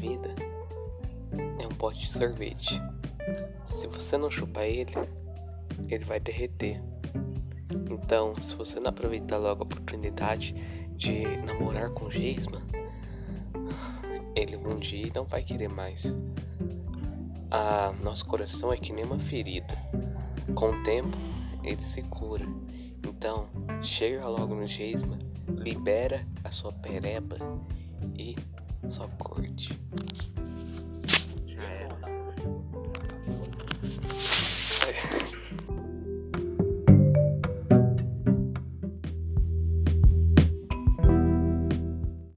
vida é um pote de sorvete. Se você não chupar ele, ele vai derreter. Então, se você não aproveitar logo a oportunidade de namorar com Geisma, ele um dia não vai querer mais. Ah, nosso coração é que nem uma ferida. Com o tempo, ele se cura. Então, chega logo no Geisma, libera a sua pereba e só